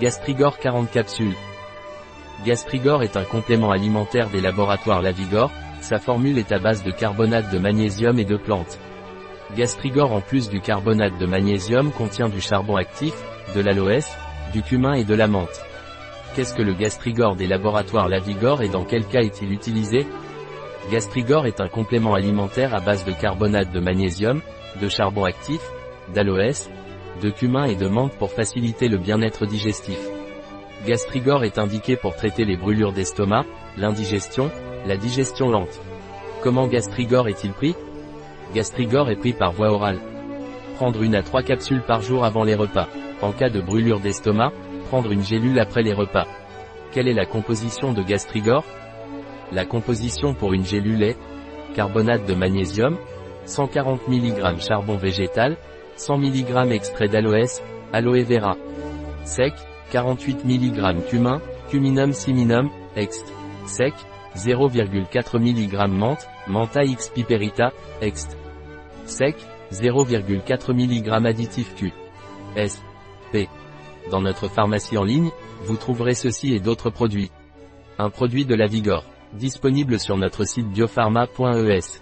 Gastrigor 40 capsules. Gastrigor est un complément alimentaire des laboratoires Lavigor, sa formule est à base de carbonate de magnésium et de plantes. Gastrigor en plus du carbonate de magnésium contient du charbon actif, de l'aloès, du cumin et de la menthe. Qu'est-ce que le Gastrigor des laboratoires Lavigor et dans quel cas est-il utilisé? Gastrigor est un complément alimentaire à base de carbonate de magnésium, de charbon actif, d'aloès, de cumin et de menthe pour faciliter le bien-être digestif. Gastrigor est indiqué pour traiter les brûlures d'estomac, l'indigestion, la digestion lente. Comment Gastrigor est-il pris? Gastrigor est pris par voie orale. Prendre une à trois capsules par jour avant les repas. En cas de brûlure d'estomac, prendre une gélule après les repas. Quelle est la composition de Gastrigor La composition pour une gélule est carbonate de magnésium, 140 mg charbon végétal, 100 mg extrait d'aloès, aloe vera. Sec, 48 mg cumin, cuminum ciminum, ext. Sec, 0,4 mg menthe, mentha x piperita, ext. Sec, 0,4 mg additif Q. S. P. Dans notre pharmacie en ligne, vous trouverez ceci et d'autres produits. Un produit de la Vigor. Disponible sur notre site biopharma.es.